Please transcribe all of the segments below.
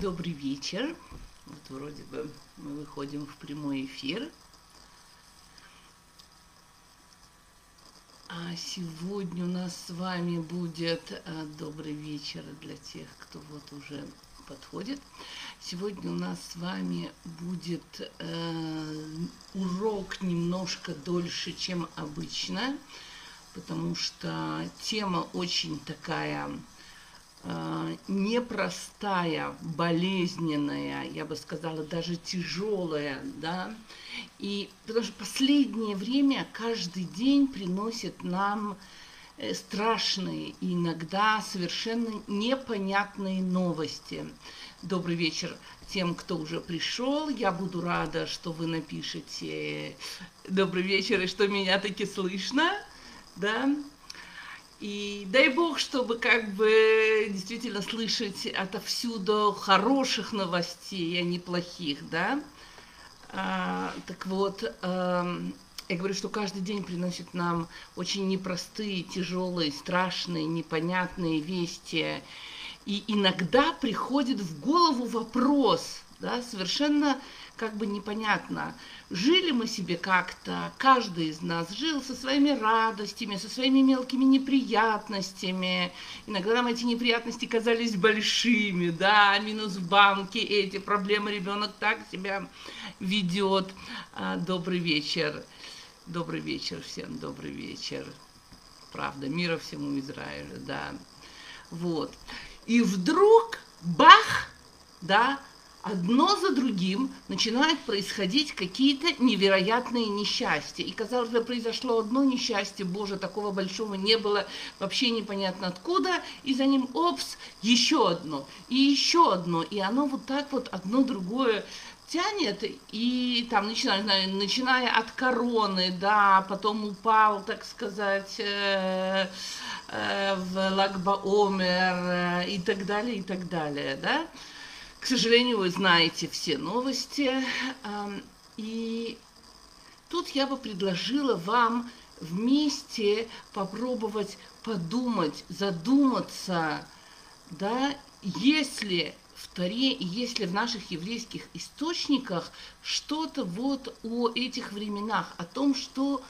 Добрый вечер. Вот вроде бы мы выходим в прямой эфир. А сегодня у нас с вами будет а, добрый вечер для тех, кто вот уже подходит. Сегодня у нас с вами будет э, урок немножко дольше, чем обычно, потому что тема очень такая э, непростая, болезненная, я бы сказала, даже тяжелая, да, и потому что последнее время каждый день приносит нам э, страшные иногда совершенно непонятные новости. Добрый вечер тем, кто уже пришел. Я буду рада, что вы напишете добрый вечер и что меня таки слышно, да. И дай бог, чтобы как бы действительно слышать отовсюду хороших новостей, а не плохих, да. А, так вот, а, я говорю, что каждый день приносит нам очень непростые, тяжелые, страшные, непонятные вести. И иногда приходит в голову вопрос, да, совершенно как бы непонятно, жили мы себе как-то, каждый из нас жил со своими радостями, со своими мелкими неприятностями. Иногда нам эти неприятности казались большими, да, минус в банке, эти проблемы, ребенок так себя ведет. А, добрый вечер, добрый вечер всем, добрый вечер. Правда, мира всему Израилю, да. Вот. И вдруг, бах, да, одно за другим начинают происходить какие-то невероятные несчастья. И, казалось бы, произошло одно несчастье, боже, такого большого не было, вообще непонятно откуда, и за ним, опс, еще одно, и еще одно, и оно вот так вот одно другое тянет, и там, начиная, начиная от короны, да, потом упал, так сказать, э, э, в Лагбаомер э, и так далее, и так далее, да. К сожалению, вы знаете все новости, и тут я бы предложила вам вместе попробовать подумать, задуматься, да, если в Таре, и если в наших еврейских источниках что-то вот о этих временах, о том, что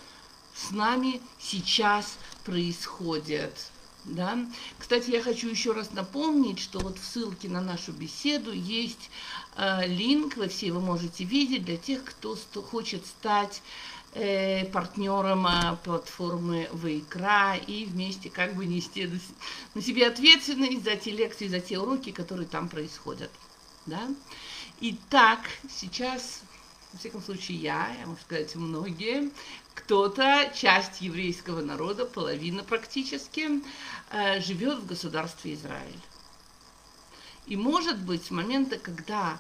с нами сейчас происходит. Да? Кстати, я хочу еще раз напомнить, что вот в ссылке на нашу беседу есть э, линк, вы все его можете видеть, для тех, кто хочет стать э, партнером э, платформы Вайкра и вместе как бы нести на себе ответственность за те лекции, за те уроки, которые там происходят. Да? Итак, сейчас, во всяком случае, я, я могу сказать, многие, кто-то, часть еврейского народа, половина практически, э, живет в государстве Израиль. И может быть, с момента, когда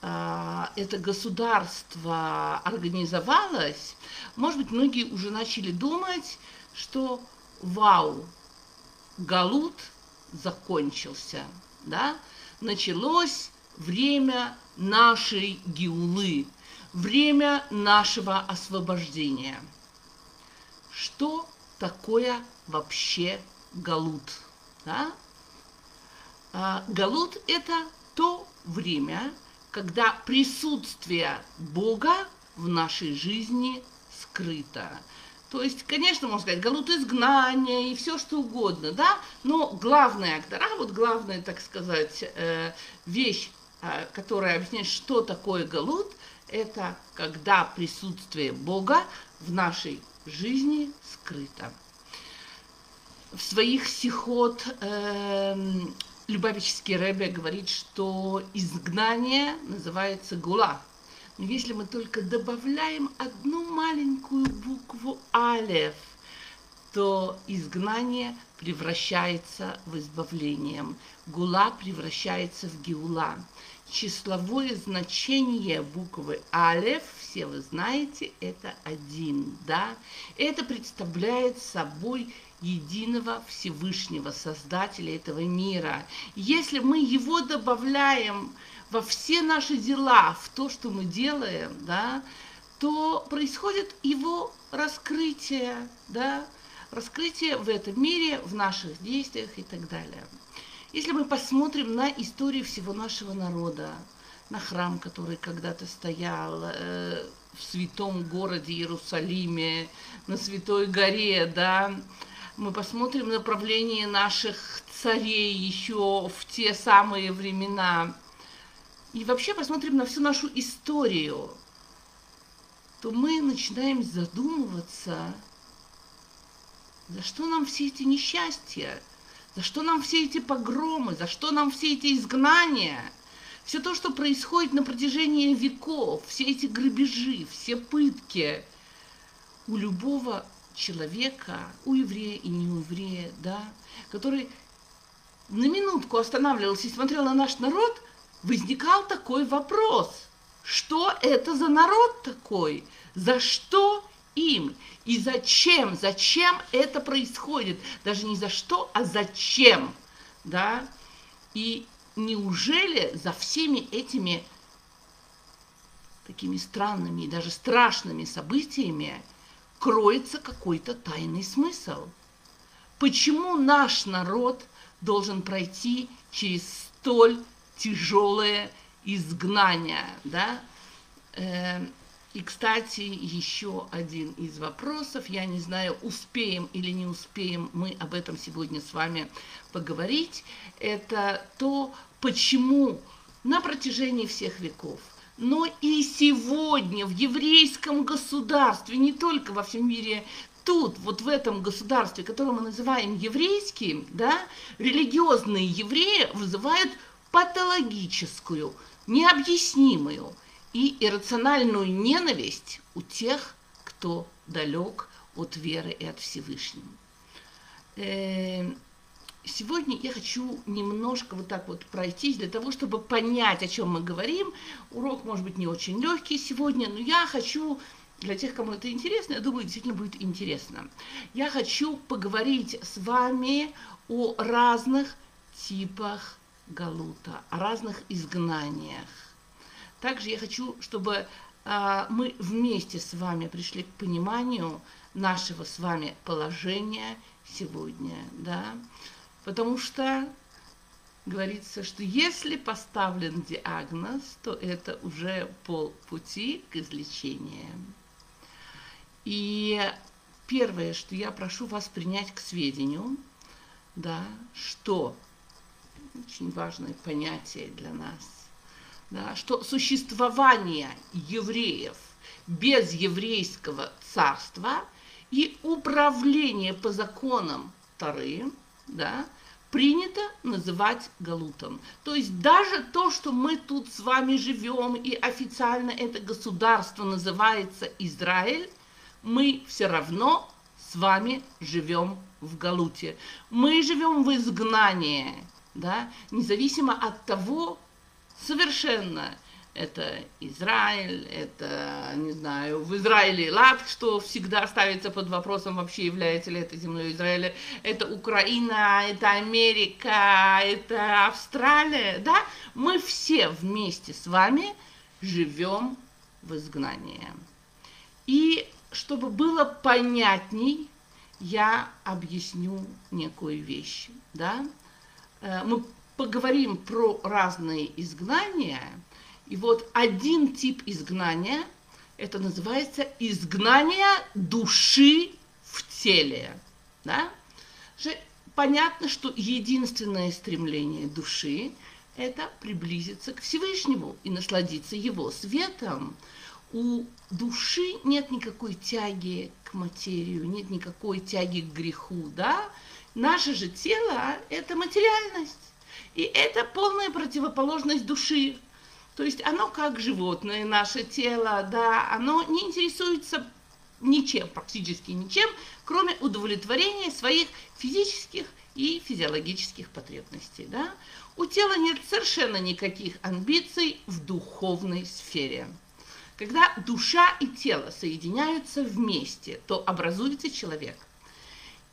а, это государство организовалось, может быть, многие уже начали думать, что вау, Галут закончился, да, началось время нашей геулы, время нашего освобождения. Что такое вообще Галут? Да? А, Галут – это то время, когда присутствие Бога в нашей жизни скрыто. То есть, конечно, можно сказать, галут изгнания и все что угодно, да, но главная актора, вот главная, так сказать, э, вещь, э, которая объясняет, что такое галут, это когда присутствие Бога в нашей жизни скрыто. В своих сихот э, Любавический Рэбе говорит, что изгнание называется гула. Но если мы только добавляем одну маленькую букву алев, то изгнание превращается в избавлением. Гула превращается в геула. Числовое значение буквы алев, все вы знаете, это один, да? Это представляет собой единого Всевышнего Создателя этого мира. Если мы его добавляем во все наши дела, в то, что мы делаем, да, то происходит его раскрытие, да, раскрытие в этом мире, в наших действиях и так далее. Если мы посмотрим на историю всего нашего народа, на храм, который когда-то стоял э, в святом городе Иерусалиме, на Святой горе, да, мы посмотрим направление наших царей еще в те самые времена, и вообще посмотрим на всю нашу историю, то мы начинаем задумываться, за что нам все эти несчастья, за что нам все эти погромы, за что нам все эти изгнания – все то, что происходит на протяжении веков, все эти грабежи, все пытки у любого человека, у еврея и не у еврея, да, который на минутку останавливался и смотрел на наш народ, возникал такой вопрос. Что это за народ такой? За что им? И зачем? Зачем это происходит? Даже не за что, а зачем? Да? И неужели за всеми этими такими странными и даже страшными событиями кроется какой-то тайный смысл? Почему наш народ должен пройти через столь тяжелое изгнание, да? И, кстати, еще один из вопросов, я не знаю, успеем или не успеем мы об этом сегодня с вами поговорить, это то, почему на протяжении всех веков, но и сегодня в еврейском государстве, не только во всем мире, тут, вот в этом государстве, которое мы называем еврейским, да, религиозные евреи вызывают патологическую, необъяснимую и иррациональную ненависть у тех, кто далек от веры и от Всевышнего. Э, Сегодня я хочу немножко вот так вот пройтись для того, чтобы понять, о чем мы говорим. Урок может быть не очень легкий сегодня, но я хочу для тех, кому это интересно, я думаю, действительно будет интересно. Я хочу поговорить с вами о разных типах галута, о разных изгнаниях. Также я хочу, чтобы а, мы вместе с вами пришли к пониманию нашего с вами положения сегодня, да, Потому что говорится, что если поставлен диагноз, то это уже полпути к излечению. И первое, что я прошу вас принять к сведению, да, что очень важное понятие для нас, да, что существование евреев без еврейского царства и управление по законам Тары, да, принято называть галутом. То есть даже то, что мы тут с вами живем, и официально это государство называется Израиль, мы все равно с вами живем в галуте. Мы живем в изгнании, да, независимо от того, совершенно – это Израиль, это, не знаю, в Израиле лад, что всегда ставится под вопросом, вообще является ли это земной Израиля, это Украина, это Америка, это Австралия, да, мы все вместе с вами живем в изгнании. И чтобы было понятней, я объясню некую вещь, да. Э, мы поговорим про разные изгнания – и вот один тип изгнания, это называется изгнание души в теле. Да? Понятно, что единственное стремление души – это приблизиться к Всевышнему и насладиться его светом. У души нет никакой тяги к материю, нет никакой тяги к греху, да? Наше же тело – это материальность. И это полная противоположность души. То есть оно как животное, наше тело, да, оно не интересуется ничем, практически ничем, кроме удовлетворения своих физических и физиологических потребностей. Да? У тела нет совершенно никаких амбиций в духовной сфере. Когда душа и тело соединяются вместе, то образуется человек.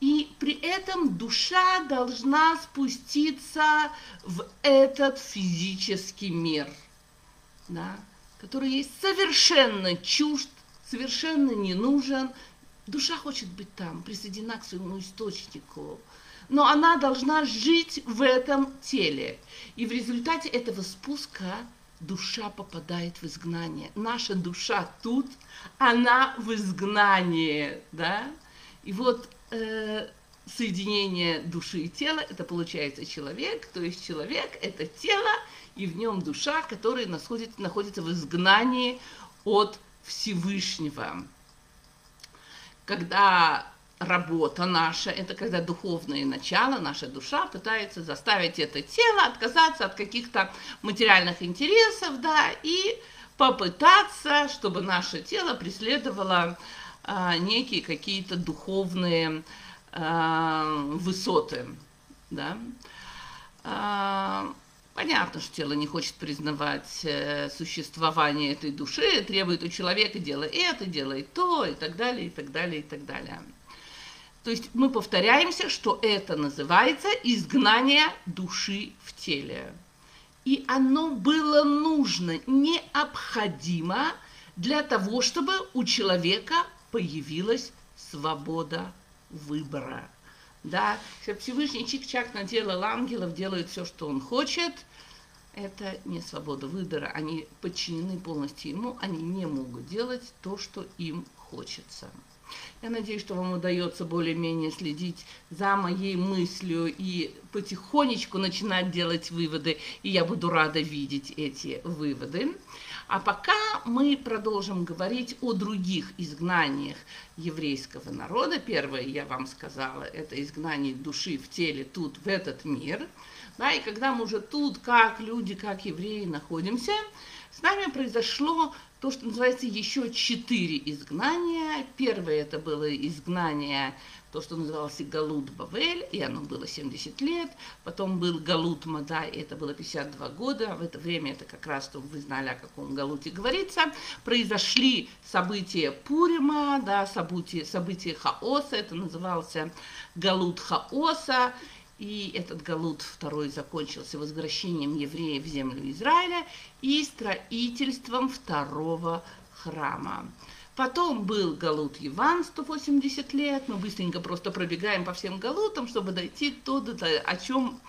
И при этом душа должна спуститься в этот физический мир – да, который ей совершенно чужд, совершенно не нужен. Душа хочет быть там, присоединена к своему источнику. но она должна жить в этом теле. И в результате этого спуска душа попадает в изгнание. Наша душа тут, она в изгнании, да? И вот э, соединение души и тела, это получается человек, то есть человек – это тело, и в нем душа, которая находится, находится в изгнании от Всевышнего. Когда работа наша, это когда духовное начало, наша душа пытается заставить это тело отказаться от каких-то материальных интересов, да, и попытаться, чтобы наше тело преследовало а, некие какие-то духовные а, высоты, да. А, Понятно, что тело не хочет признавать э, существование этой души, требует у человека делай это, делай то, и так далее, и так далее, и так далее. То есть мы повторяемся, что это называется изгнание души в теле. И оно было нужно, необходимо для того, чтобы у человека появилась свобода выбора. Да, Всевышний чик-чак наделал ангелов, делает все, что он хочет. Это не свобода выбора. Они подчинены полностью ему, они не могут делать то, что им хочется. Я надеюсь, что вам удается более-менее следить за моей мыслью и потихонечку начинать делать выводы, и я буду рада видеть эти выводы. А пока мы продолжим говорить о других изгнаниях еврейского народа. Первое, я вам сказала, это изгнание души в теле тут, в этот мир. Да, и когда мы уже тут, как люди, как евреи находимся, с нами произошло то, что называется еще четыре изгнания. Первое это было изгнание то, что называлось Галут Бавель, и оно было 70 лет. Потом был Галут Мадай, и это было 52 года. В это время, это как раз, чтобы вы знали, о каком Галуте говорится, произошли события Пурима, да, события, события Хаоса, это назывался Галут Хаоса, и этот Галут второй закончился возвращением евреев в землю Израиля и строительством второго храма. Потом был Галут Иван, 180 лет. Мы быстренько просто пробегаем по всем Галутам, чтобы дойти туда, о чем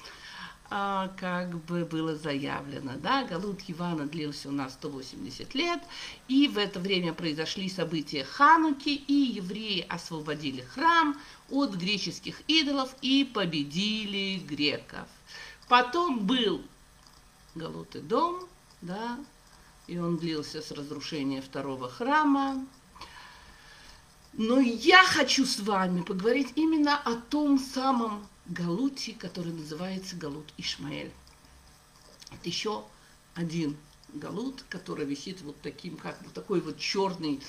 а, как бы было заявлено. Да? Галут Ивана длился у нас 180 лет, и в это время произошли события Хануки, и евреи освободили храм от греческих идолов и победили греков. Потом был Галут и дом, да, и он длился с разрушения второго храма. Но я хочу с вами поговорить именно о том самом Галуте, который называется Галут Ишмаэль. Это еще один Галут, который висит вот таким, как вот такой вот черной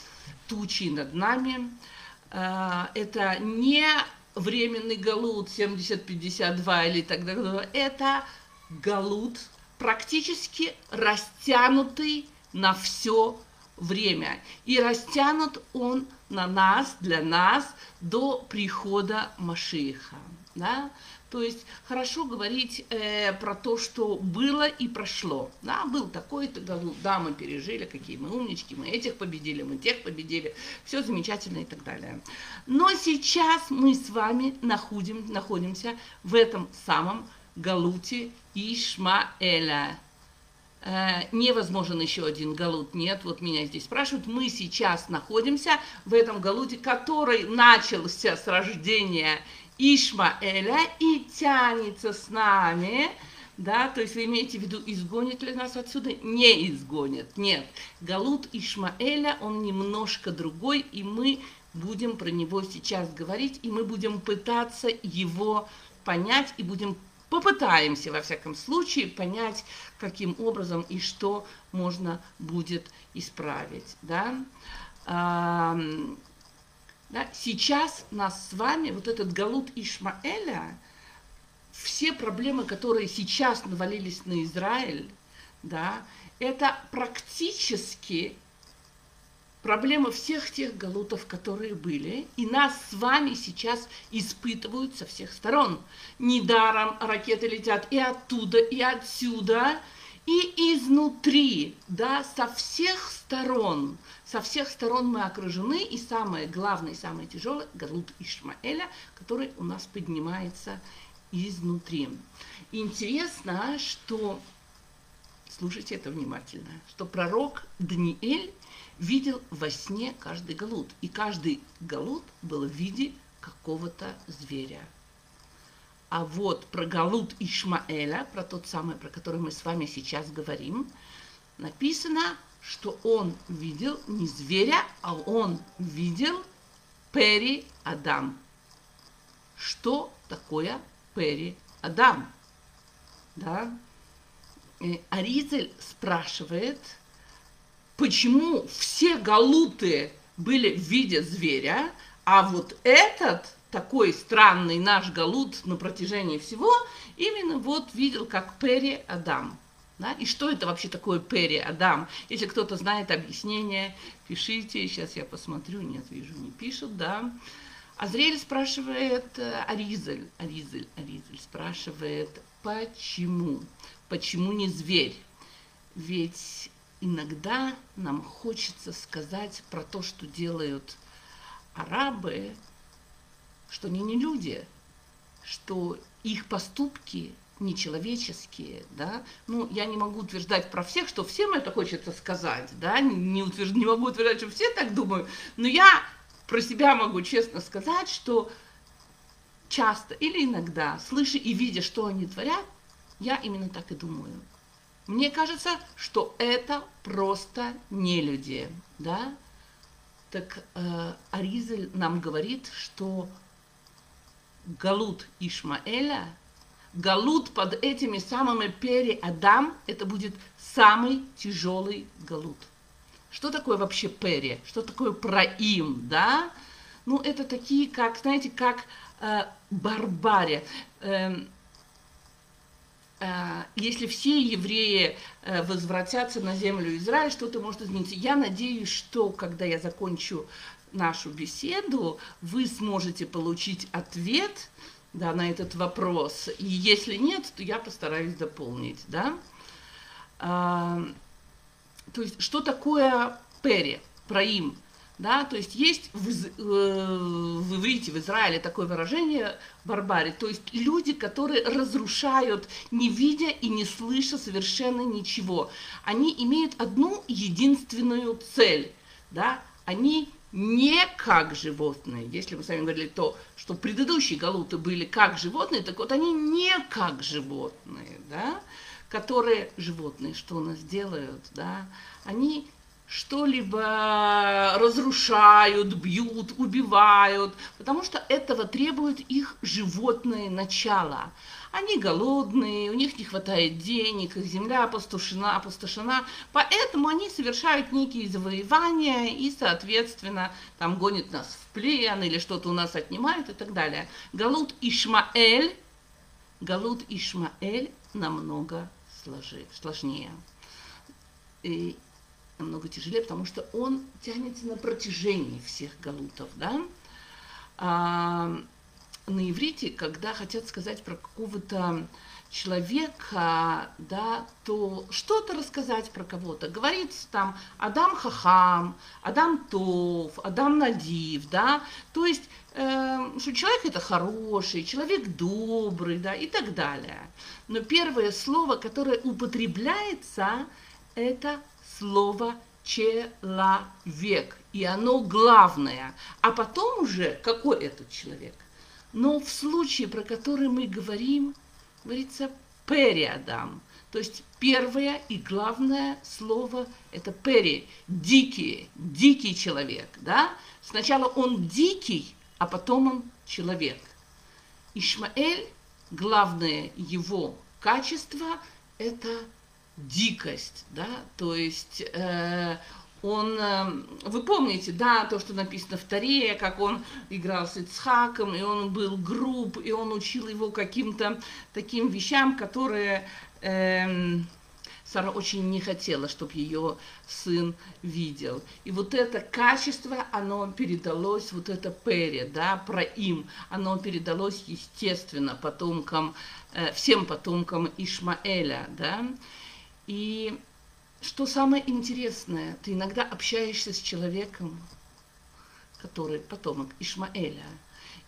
тучей над нами. А, это не временный Галут 70-52 или так далее. Это Галут, практически растянутый на все время. И растянут он на нас, для нас, до прихода Машиха. Да? То есть хорошо говорить э, про то, что было и прошло. Да, был такой-то Галут, да, мы пережили, какие мы умнички, мы этих победили, мы тех победили, все замечательно и так далее. Но сейчас мы с вами находим, находимся в этом самом Галуте Ишмаэля. Э, невозможен еще один галут. Нет, вот меня здесь спрашивают. Мы сейчас находимся в этом галуте, который начался с рождения Ишмаэля и тянется с нами. Да, то есть вы имеете в виду, изгонит ли нас отсюда? Не изгонит, нет. Галут Ишмаэля, он немножко другой, и мы будем про него сейчас говорить, и мы будем пытаться его понять, и будем попытаемся, во всяком случае, понять, каким образом и что можно будет исправить. Да? Да? Сейчас нас с вами, вот этот Галут Ишмаэля, все проблемы, которые сейчас навалились на Израиль, да, это практически проблема всех тех галутов, которые были, и нас с вами сейчас испытывают со всех сторон. Недаром ракеты летят и оттуда, и отсюда, и изнутри, да, со всех сторон, со всех сторон мы окружены, и самое главное, самое тяжелое, Галут Ишмаэля, который у нас поднимается изнутри. Интересно, что, слушайте это внимательно, что пророк Даниэль видел во сне каждый галут, и каждый галут был в виде какого-то зверя. А вот про Галут Ишмаэля, про тот самый, про который мы с вами сейчас говорим, написано, что он видел не зверя, а он видел Пери Адам. Что такое Пери Адам? Да? И Аризель спрашивает, почему все галуты были в виде зверя, а вот этот такой странный наш Галут на протяжении всего, именно вот видел как Пери Адам. Да? И что это вообще такое Пери Адам? Если кто-то знает объяснение, пишите. Сейчас я посмотрю. Нет, вижу, не пишут, да. Азриэль спрашивает, э, Аризель, Аризель, Аризель спрашивает, почему? Почему не зверь? Ведь иногда нам хочется сказать про то, что делают арабы, что они не люди, что их поступки нечеловеческие, да, ну, я не могу утверждать про всех, что всем это хочется сказать, да, не, утвержд... не могу утверждать, что все так думают, но я про себя могу честно сказать, что часто или иногда, слыша и видя, что они творят, я именно так и думаю. Мне кажется, что это просто не люди, да. Так э, Аризель нам говорит, что Галут Ишмаэля, Галут под этими самыми пери Адам, это будет самый тяжелый Галут. Что такое вообще пери? Что такое проим, да? Ну, это такие, как, знаете, как э, барбария. Э, э, если все евреи э, возвратятся на землю Израиля, что-то может измениться. Я надеюсь, что когда я закончу нашу беседу, вы сможете получить ответ да, на этот вопрос. И если нет, то я постараюсь дополнить. Да? А, то есть, что такое пери, проим? Да, то есть есть э, вы видите в Израиле такое выражение барбари, то есть люди, которые разрушают, не видя и не слыша совершенно ничего. Они имеют одну единственную цель, да, они не как животные. Если мы с вами говорили то, что предыдущие галуты были как животные, так вот они не как животные, да, которые животные, что у нас делают, да, они что-либо разрушают, бьют, убивают, потому что этого требует их животное начало. Они голодные, у них не хватает денег, их земля опустошена, опустошена, поэтому они совершают некие завоевания и, соответственно, там гонят нас в плен или что-то у нас отнимают и так далее. Галут Ишмаэль, Галут Ишмаэль намного сложнее. Намного тяжелее, потому что он тянется на протяжении всех галутов, да. А, на иврите, когда хотят сказать про какого-то человека, да, то что-то рассказать про кого-то. Говорится там Адам Хахам, Адам Тов, Адам Надив, да, то есть, э, что человек это хороший, человек добрый, да, и так далее. Но первое слово, которое употребляется, это слово человек, и оно главное. А потом уже, какой этот человек? Но в случае, про который мы говорим, говорится периадам. То есть первое и главное слово это пери, дикий, дикий человек. Да? Сначала он дикий, а потом он человек. Ишмаэль, главное его качество – это дикость, да, то есть э, он, э, вы помните, да, то, что написано в Таре, как он играл с Ицхаком, и он был груб, и он учил его каким-то таким вещам, которые э, Сара очень не хотела, чтобы ее сын видел. И вот это качество, оно передалось, вот это пере, да, про им, оно передалось, естественно, потомкам, э, всем потомкам Ишмаэля, да. И что самое интересное, ты иногда общаешься с человеком, который потомок Ишмаэля,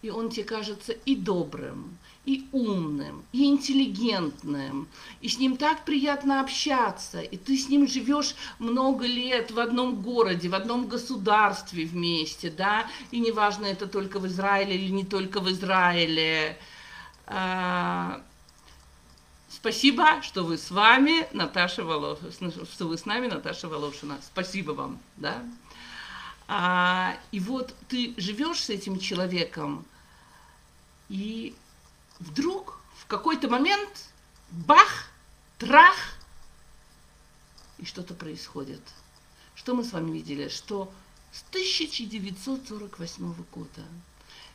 и он тебе кажется и добрым, и умным, и интеллигентным, и с ним так приятно общаться, и ты с ним живешь много лет в одном городе, в одном государстве вместе, да, и неважно, это только в Израиле или не только в Израиле. Спасибо, что вы с вами, Наташа Волошина, что вы с нами, Наташа Волошина. Спасибо вам, да. А, и вот ты живешь с этим человеком, и вдруг в какой-то момент бах, трах, и что-то происходит. Что мы с вами видели? Что с 1948 года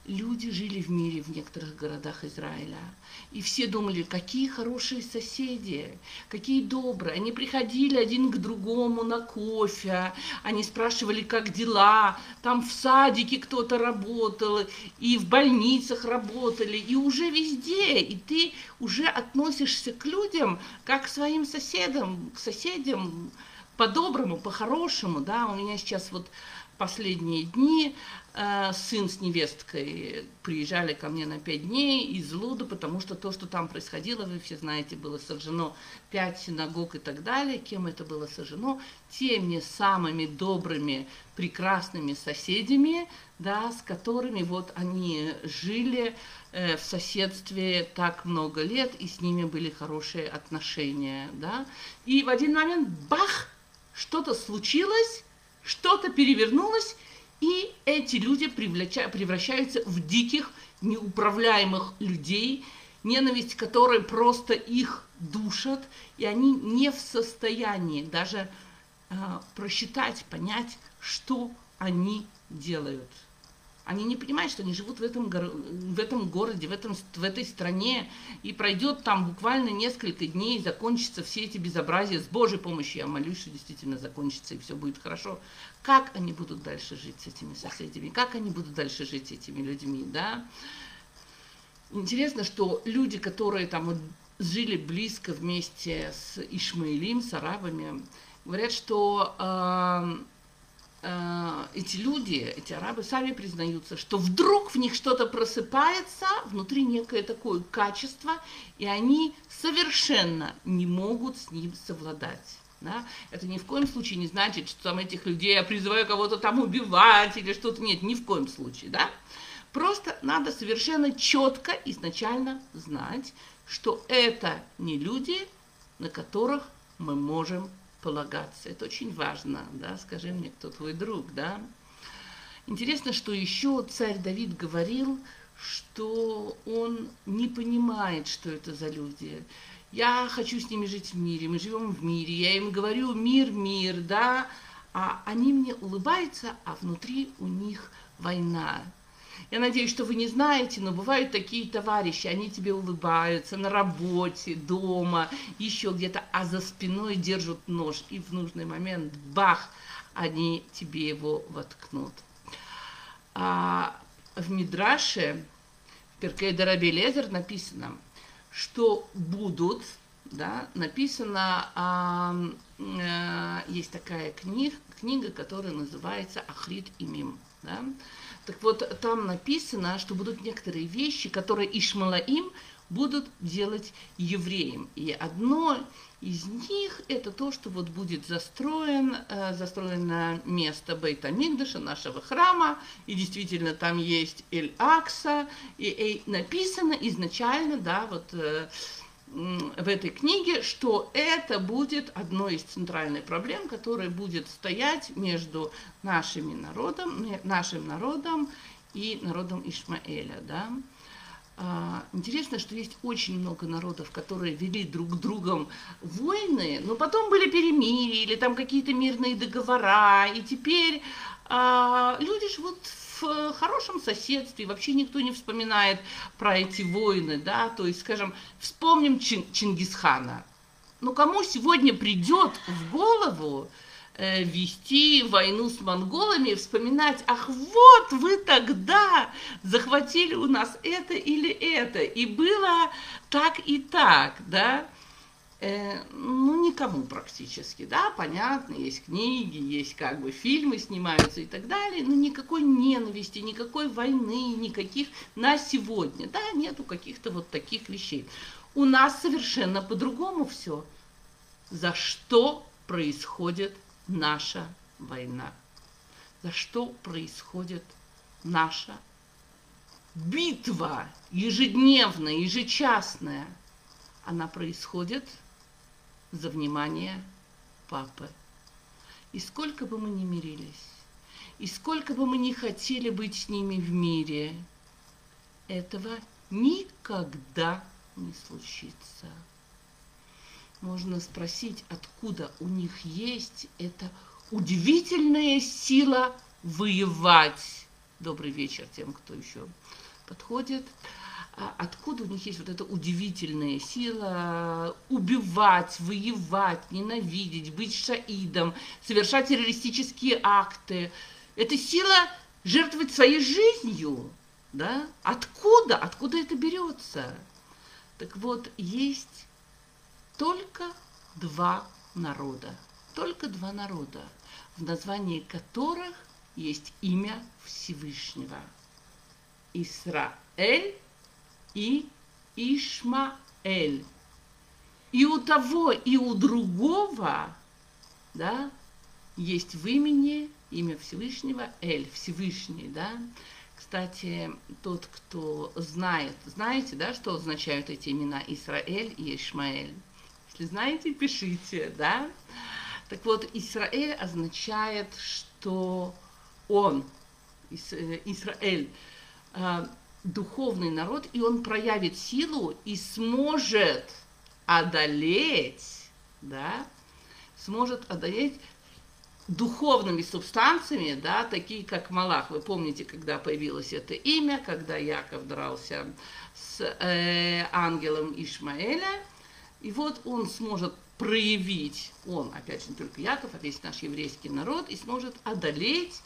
люди жили в мире в некоторых городах Израиля. И все думали, какие хорошие соседи, какие добрые. Они приходили один к другому на кофе, они спрашивали, как дела. Там в садике кто-то работал, и в больницах работали, и уже везде. И ты уже относишься к людям, как к своим соседям, к соседям по-доброму, по-хорошему. Да? У меня сейчас вот последние дни э, сын с невесткой приезжали ко мне на пять дней из Луда, потому что то, что там происходило, вы все знаете, было сожжено пять синагог и так далее. Кем это было сожжено? Теми самыми добрыми, прекрасными соседями, да, с которыми вот они жили э, в соседстве так много лет, и с ними были хорошие отношения. Да. И в один момент, бах, что-то случилось, что-то перевернулось, и эти люди превращаются в диких, неуправляемых людей, ненависть которой просто их душат, и они не в состоянии даже э, просчитать, понять, что они делают. Они не понимают, что они живут в этом, в этом городе, в, этом, в этой стране, и пройдет там буквально несколько дней, закончатся все эти безобразия. С Божьей помощью я молюсь, что действительно закончится, и все будет хорошо. Как они будут дальше жить с этими соседями? Как они будут дальше жить с этими людьми, да? Интересно, что люди, которые там жили близко вместе с Ишмаилим, с арабами, говорят, что Э, эти люди, эти арабы сами признаются, что вдруг в них что-то просыпается, внутри некое такое качество, и они совершенно не могут с ним совладать. Да? Это ни в коем случае не значит, что там этих людей я призываю кого-то там убивать или что-то. Нет, ни в коем случае. Да? Просто надо совершенно четко изначально знать, что это не люди, на которых мы можем полагаться. Это очень важно, да, скажи мне, кто твой друг, да. Интересно, что еще царь Давид говорил, что он не понимает, что это за люди. Я хочу с ними жить в мире, мы живем в мире, я им говорю мир, мир, да, а они мне улыбаются, а внутри у них война. Я надеюсь, что вы не знаете, но бывают такие товарищи, они тебе улыбаются на работе, дома, еще где-то, а за спиной держат нож, и в нужный момент, бах, они тебе его воткнут. А в Мидраше, в Перкей Лезер написано, что будут, да, написано, а, а, есть такая книга, книга, которая называется Ахрит и Мим. Да? Так вот, там написано, что будут некоторые вещи, которые Ишмалаим будут делать евреям. И одно из них это то, что вот будет застроен, э, застроено место Бейта Мигдаша, нашего храма, и действительно там есть Эль-Акса, и, и написано изначально, да, вот э, в этой книге, что это будет одной из центральных проблем, которая будет стоять между нашими народом, нашим народом и народом Ишмаэля. Да? А, интересно, что есть очень много народов, которые вели друг с другом войны, но потом были перемирия или там какие-то мирные договора, и теперь а, люди живут в хорошем соседстве, вообще никто не вспоминает про эти войны, да, то есть, скажем, вспомним Чин Чингисхана. Ну, кому сегодня придет в голову э, вести войну с монголами и вспоминать, ах, вот вы тогда захватили у нас это или это, и было так и так, да, э, ну, никому практически, да, понятно, есть книги, есть как бы фильмы снимаются и так далее, но никакой ненависти, никакой войны, никаких на сегодня, да, нету каких-то вот таких вещей. У нас совершенно по-другому все. За что происходит наша война? За что происходит наша битва ежедневная, ежечасная? Она происходит за внимание папы. И сколько бы мы ни мирились, и сколько бы мы ни хотели быть с ними в мире, этого никогда не случится. Можно спросить, откуда у них есть эта удивительная сила воевать. Добрый вечер тем, кто еще подходит. А откуда у них есть вот эта удивительная сила убивать, воевать, ненавидеть, быть шаидом, совершать террористические акты. Это сила жертвовать своей жизнью. Да? Откуда? Откуда это берется? Так вот, есть только два народа. Только два народа, в названии которых есть имя Всевышнего. Исраэль и Ишмаэль. И у того, и у другого, да, есть в имени имя Всевышнего Эль, Всевышний, да. Кстати, тот, кто знает, знаете, да, что означают эти имена Исраэль и Ишмаэль? Если знаете, пишите, да. Так вот, Израиль означает, что он, э, Израиль, э, духовный народ, и он проявит силу и сможет одолеть, да, сможет одолеть духовными субстанциями, да, такие как Малах. Вы помните, когда появилось это имя, когда Яков дрался с э, ангелом Ишмаэля, и вот он сможет проявить, он, опять же, не только Яков, а весь наш еврейский народ, и сможет одолеть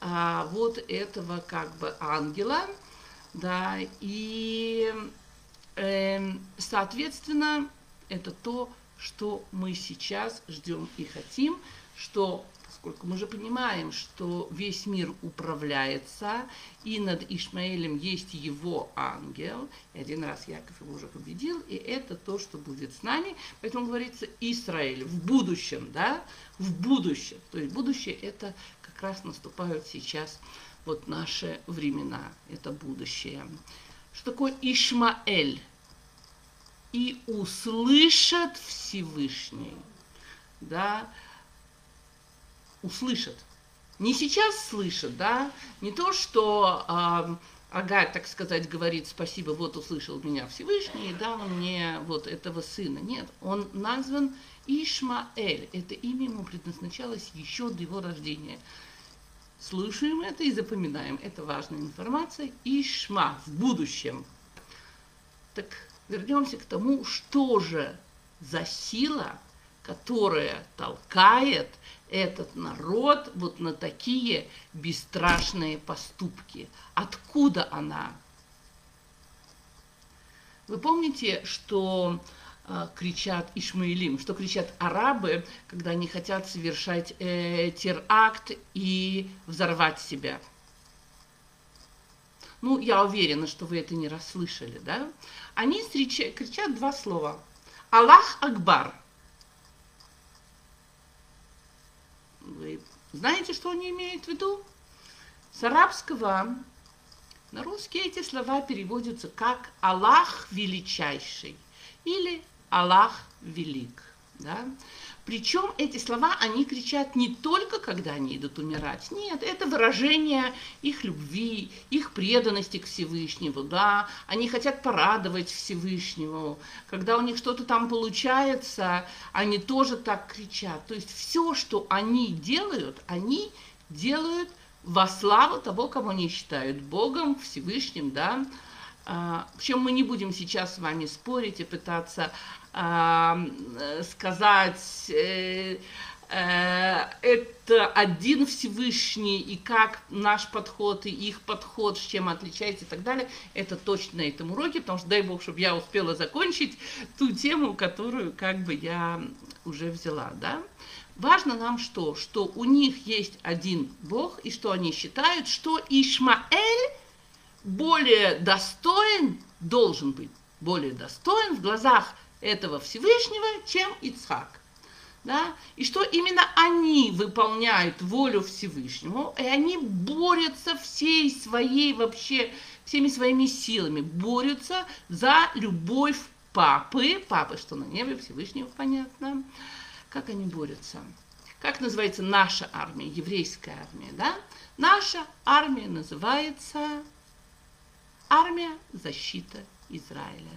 а, вот этого как бы ангела, да, и, э, соответственно, это то, что мы сейчас ждем и хотим, что поскольку мы же понимаем, что весь мир управляется, и над Ишмаэлем есть его ангел, и один раз Яков его уже победил, и это то, что будет с нами, поэтому говорится Израиль в будущем, да, в будущем, то есть будущее это как раз наступают сейчас вот наши времена, это будущее. Что такое Ишмаэль? И услышат Всевышний, да, услышат. Не сейчас слышат, да, не то, что э, Агарь, так сказать, говорит, спасибо, вот услышал меня Всевышний и дал мне вот этого сына. Нет, он назван Ишмаэль. Это имя ему предназначалось еще до его рождения. Слушаем это и запоминаем. Это важная информация. Ишма в будущем. Так вернемся к тому, что же за сила, которая толкает этот народ вот на такие бесстрашные поступки. Откуда она? Вы помните, что кричат Ишмаилим, что кричат арабы, когда они хотят совершать э, теракт и взорвать себя? Ну, я уверена, что вы это не расслышали, да? Они кричат два слова. Аллах Акбар – Вы знаете, что они имеют в виду? С арабского на русский эти слова переводятся как «Аллах величайший» или «Аллах велик». Да? Причем эти слова они кричат не только, когда они идут умирать. Нет, это выражение их любви, их преданности к Всевышнему. Да? Они хотят порадовать Всевышнему. Когда у них что-то там получается, они тоже так кричат. То есть все, что они делают, они делают во славу того, кого они считают Богом, Всевышним, да, а, Причем мы не будем сейчас с вами спорить и пытаться сказать, э, э, это один Всевышний, и как наш подход и их подход, с чем отличается и так далее, это точно на этом уроке, потому что дай Бог, чтобы я успела закончить ту тему, которую как бы я уже взяла, да. Важно нам что? Что у них есть один Бог, и что они считают, что Ишмаэль более достоин, должен быть более достоин в глазах этого Всевышнего, чем Ицхак. Да? И что именно они выполняют волю Всевышнему, и они борются всей своей вообще, всеми своими силами, борются за любовь папы, папы, что на небе, Всевышнего, понятно, как они борются. Как называется наша армия, еврейская армия, да? Наша армия называется армия защита Израиля.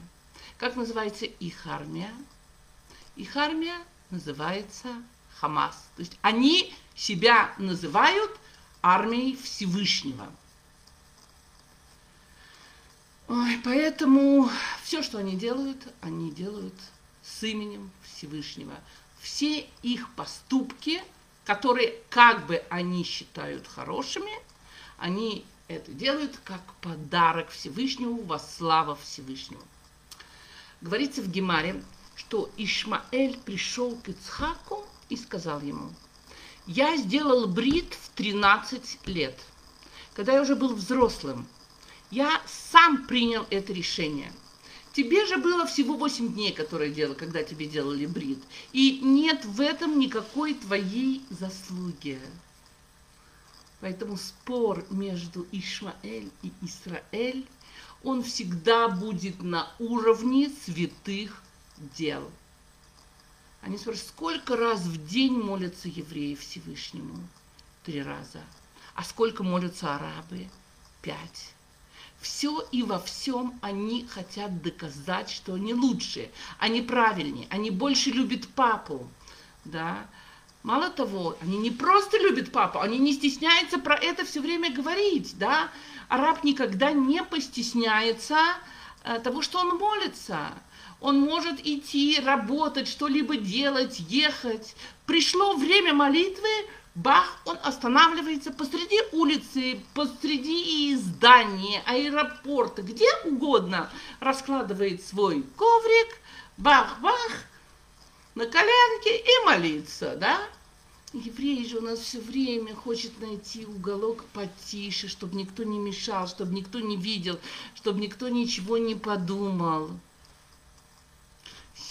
Как называется их армия? Их армия называется Хамас. То есть они себя называют армией Всевышнего. Ой, поэтому все, что они делают, они делают с именем Всевышнего. Все их поступки, которые как бы они считают хорошими, они это делают как подарок Всевышнему во славу Всевышнего. Говорится в Гемаре, что Ишмаэль пришел к Ицхаку и сказал ему, я сделал брит в 13 лет, когда я уже был взрослым. Я сам принял это решение. Тебе же было всего 8 дней, которые делал, когда тебе делали брит. И нет в этом никакой твоей заслуги. Поэтому спор между Ишмаэль и Израиль, он всегда будет на уровне святых дел. Они спрашивают, сколько раз в день молятся евреи Всевышнему? Три раза. А сколько молятся арабы? Пять. Все и во всем они хотят доказать, что они лучшие, они правильнее, они больше любят папу. Да? Мало того, они не просто любят папу, они не стесняются про это все время говорить. Да? Араб никогда не постесняется э, того, что он молится он может идти, работать, что-либо делать, ехать. Пришло время молитвы, бах, он останавливается посреди улицы, посреди здания, аэропорта, где угодно, раскладывает свой коврик, бах-бах, на коленке и молится, да? Еврей же у нас все время хочет найти уголок потише, чтобы никто не мешал, чтобы никто не видел, чтобы никто ничего не подумал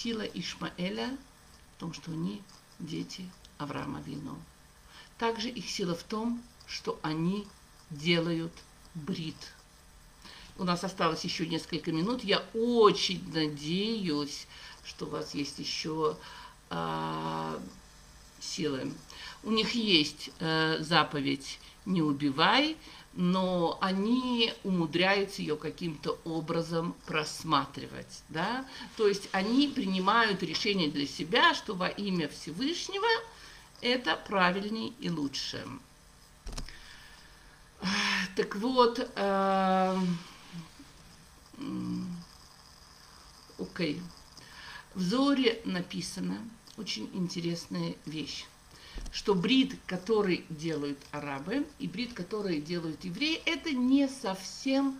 сила Ишмаэля в том, что они дети Авраама Вину. Также их сила в том, что они делают брит. У нас осталось еще несколько минут. Я очень надеюсь, что у вас есть еще э, силы. У них есть э, заповедь «не убивай», но они умудряются ее каким-то образом просматривать, да, то есть они принимают решение для себя, что во имя Всевышнего это правильней и лучше. Так вот, э, окей, okay. в Зоре написано очень интересная вещь что брит, который делают арабы, и брит, который делают евреи, это не совсем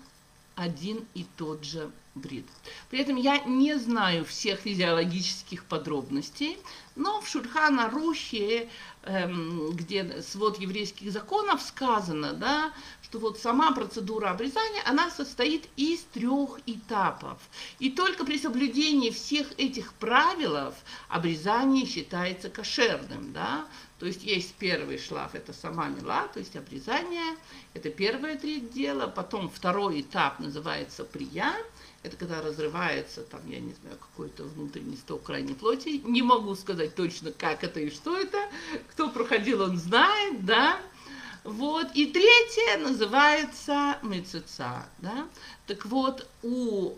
один и тот же брит. При этом я не знаю всех физиологических подробностей, но в Шурхана Рухе, эм, где свод еврейских законов сказано, да, что вот сама процедура обрезания, она состоит из трех этапов. И только при соблюдении всех этих правил обрезание считается кошерным. Да? То есть есть первый шлаф, это сама мила, то есть обрезание, это первое треть дела. Потом второй этап называется прия, это когда разрывается, там, я не знаю, какой-то внутренний сток крайней плоти. Не могу сказать точно, как это и что это. Кто проходил, он знает, да. Вот. И третье называется мецеца. Да? Так вот, у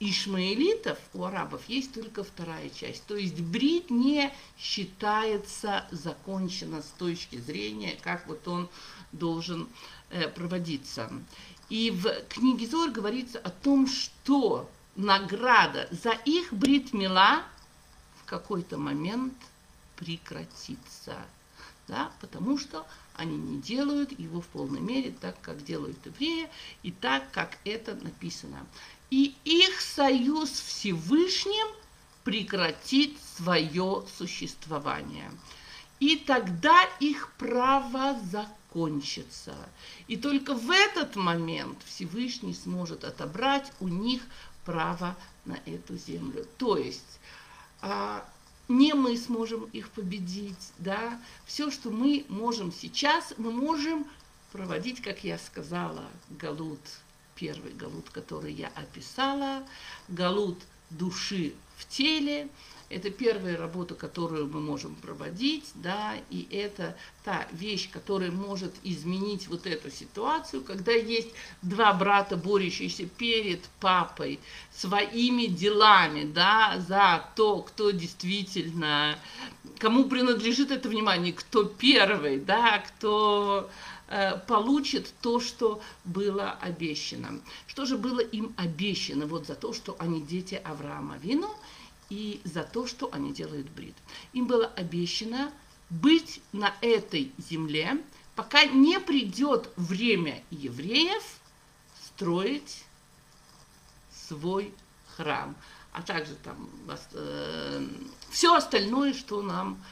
ишмаэлитов, у арабов, есть только вторая часть. То есть брит не считается закончено с точки зрения, как вот он должен э, проводиться. И в книге Зор говорится о том, что награда за их брит мила в какой-то момент прекратится. Да, потому что они не делают его в полной мере так, как делают евреи, и так, как это написано. И их союз Всевышним прекратит свое существование. И тогда их право закончится. И только в этот момент Всевышний сможет отобрать у них право на эту землю. То есть а, не мы сможем их победить, да, все, что мы можем сейчас, мы можем проводить, как я сказала, галут, первый галут, который я описала, галут души в теле, это первая работа, которую мы можем проводить, да, и это та вещь, которая может изменить вот эту ситуацию, когда есть два брата, борющиеся перед папой своими делами, да, за то, кто действительно, кому принадлежит это внимание, кто первый, да, кто э, получит то, что было обещано. Что же было им обещано? Вот за то, что они дети Авраама Вину – и за то, что они делают брит. Им было обещано быть на этой земле, пока не придет время евреев строить свой храм, а также там э, все остальное, что нам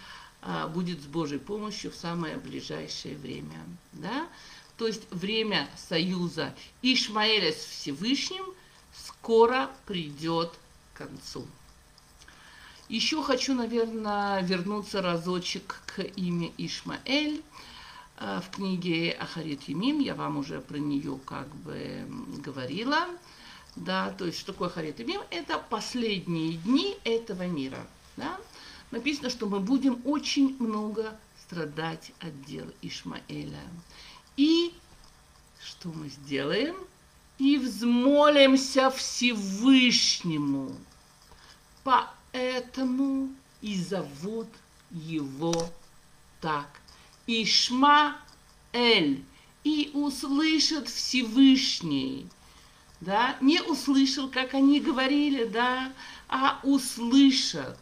э, будет с Божьей помощью в самое ближайшее время. Да? То есть время союза Ишмаэля с Всевышним скоро придет к концу. Еще хочу, наверное, вернуться разочек к имя Ишмаэль. Э, в книге Ахарит Юмим я вам уже про нее как бы говорила. Да, то есть, что такое Ахарит Юмим? Это последние дни этого мира. Да? Написано, что мы будем очень много страдать от дела Ишмаэля. И что мы сделаем? И взмолимся Всевышнему по Этому и зовут его так. Ишма Эль. И услышит Всевышний. Да, не услышал, как они говорили, да, а услышат.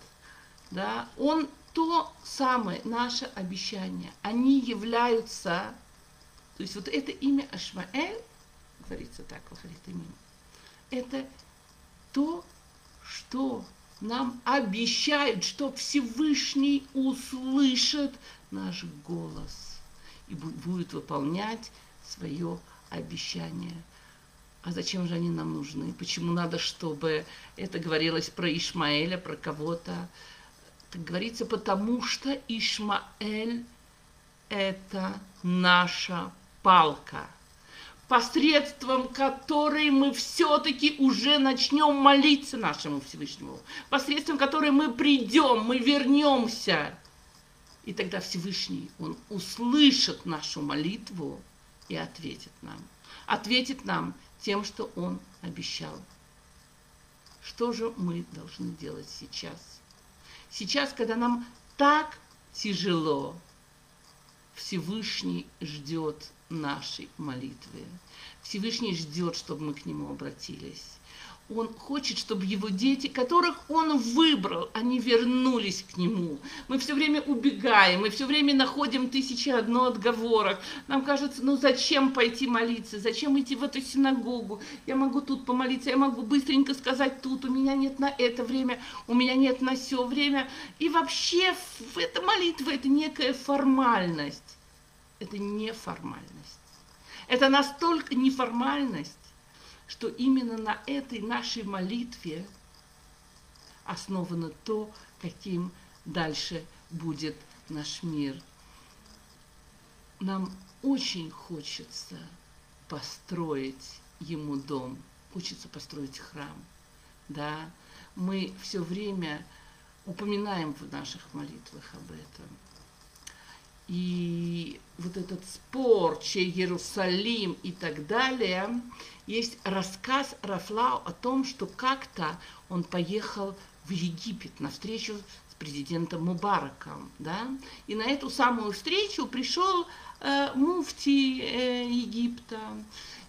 Да, он то самое, наше обещание. Они являются, то есть вот это имя Ашмаэль, говорится так, говорит имя, это то, что нам обещают, что Всевышний услышит наш голос и будет выполнять свое обещание. А зачем же они нам нужны? Почему надо, чтобы это говорилось про Ишмаэля, про кого-то? Так говорится, потому что Ишмаэль – это наша палка – посредством которой мы все-таки уже начнем молиться нашему Всевышнему, посредством которой мы придем, мы вернемся. И тогда Всевышний, Он услышит нашу молитву и ответит нам. Ответит нам тем, что Он обещал. Что же мы должны делать сейчас? Сейчас, когда нам так тяжело, Всевышний ждет нашей молитвы. Всевышний ждет, чтобы мы к Нему обратились. Он хочет, чтобы его дети, которых он выбрал, они вернулись к нему. Мы все время убегаем, мы все время находим тысячи одно отговорок. Нам кажется, ну зачем пойти молиться, зачем идти в эту синагогу? Я могу тут помолиться, я могу быстренько сказать тут, у меня нет на это время, у меня нет на все время. И вообще эта молитва – это некая формальность. Это не формальность. Это настолько неформальность, что именно на этой нашей молитве основано то, каким дальше будет наш мир. Нам очень хочется построить ему дом, хочется построить храм. Да? Мы все время упоминаем в наших молитвах об этом. И вот этот спор, чей Иерусалим и так далее, есть рассказ Рафлау о том, что как-то он поехал в Египет на встречу с президентом Мубараком, да, и на эту самую встречу пришел э, муфти э, Египта,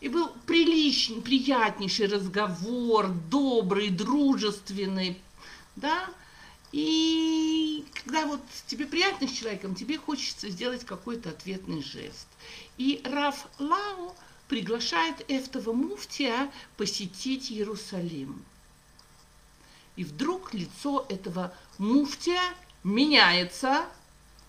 и был приличный, приятнейший разговор, добрый, дружественный, да, и когда вот тебе приятно с человеком, тебе хочется сделать какой-то ответный жест. И Раф Лау приглашает этого муфтия посетить Иерусалим. И вдруг лицо этого муфтия меняется,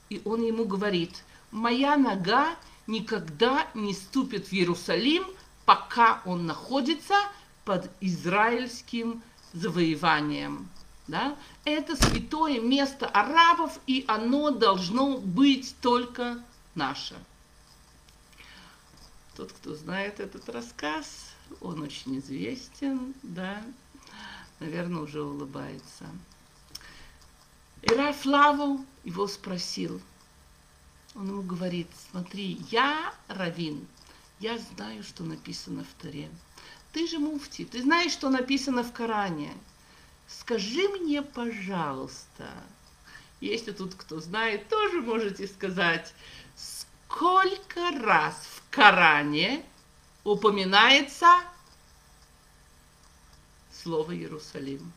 и он ему говорит, моя нога никогда не ступит в Иерусалим, пока он находится под израильским завоеванием. Да? Это святое место арабов, и оно должно быть только наше. Тот, кто знает этот рассказ, он очень известен, да, наверное, уже улыбается. И Раф Лаву его спросил. Он ему говорит, смотри, я равин, я знаю, что написано в Таре. Ты же муфти, ты знаешь, что написано в Коране. Скажи мне, пожалуйста, если тут кто знает, тоже можете сказать, сколько раз в Коране упоминается слово Иерусалим?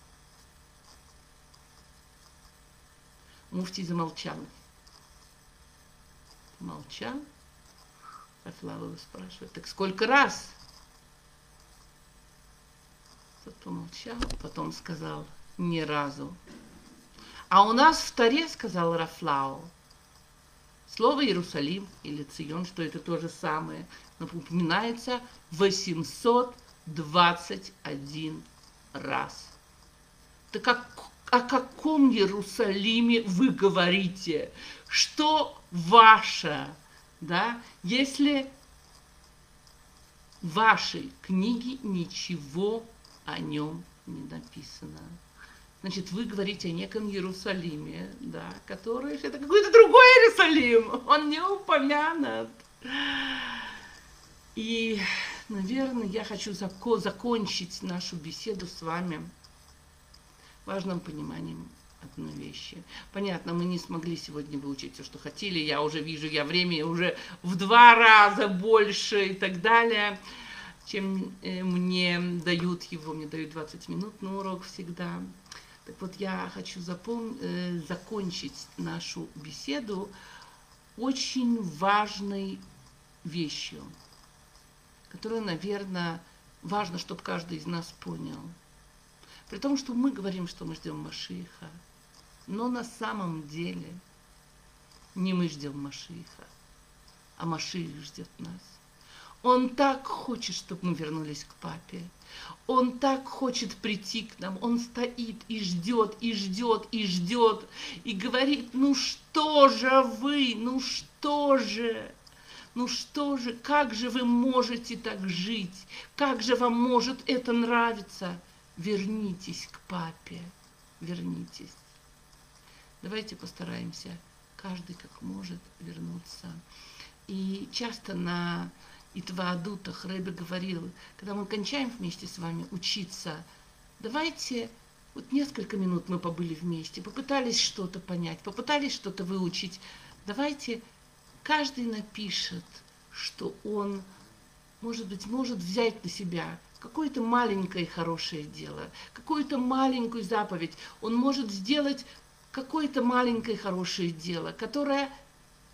Муфти замолчал. Молчал. Афлава спрашивает, так сколько раз? Тот помолчал, потом сказал, ни разу. А у нас в Таре, сказал Рафлау, слово Иерусалим или Цион, что это то же самое, но упоминается 821 раз. Так о каком Иерусалиме вы говорите? Что ваше? Да? Если в вашей книге ничего о нем не написано. Значит, вы говорите о неком Иерусалиме, да, который это какой-то другой Иерусалим, он не упомянут. И, наверное, я хочу зако- закончить нашу беседу с вами важным пониманием одной вещи. Понятно, мы не смогли сегодня выучить все, что хотели. Я уже вижу, я времени уже в два раза больше и так далее чем э, мне дают его, мне дают 20 минут на урок всегда. Так вот, я хочу запом... э, закончить нашу беседу очень важной вещью, которую, наверное, важно, чтобы каждый из нас понял. При том, что мы говорим, что мы ждем Машиха, но на самом деле не мы ждем Машиха, а Маших ждет нас. Он так хочет, чтобы мы вернулись к папе. Он так хочет прийти к нам. Он стоит и ждет, и ждет, и ждет. И говорит, ну что же вы, ну что же? Ну что же, как же вы можете так жить? Как же вам может это нравиться? Вернитесь к папе, вернитесь. Давайте постараемся, каждый как может, вернуться. И часто на и Тваадутах Рэбе говорил, когда мы кончаем вместе с вами учиться, давайте вот несколько минут мы побыли вместе, попытались что-то понять, попытались что-то выучить. Давайте каждый напишет, что он, может быть, может взять на себя какое-то маленькое хорошее дело, какую-то маленькую заповедь. Он может сделать какое-то маленькое хорошее дело, которое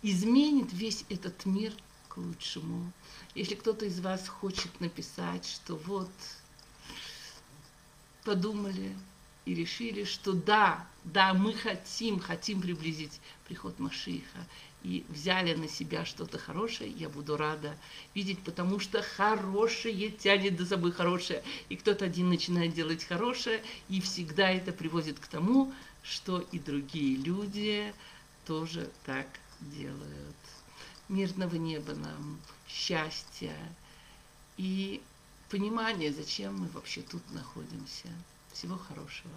изменит весь этот мир к лучшему. Если кто-то из вас хочет написать, что вот подумали и решили, что да, да, мы хотим, хотим приблизить приход Машиха, и взяли на себя что-то хорошее, я буду рада видеть, потому что хорошее тянет за собой хорошее. И кто-то один начинает делать хорошее, и всегда это приводит к тому, что и другие люди тоже так делают мирного неба нам, счастья и понимания, зачем мы вообще тут находимся. Всего хорошего.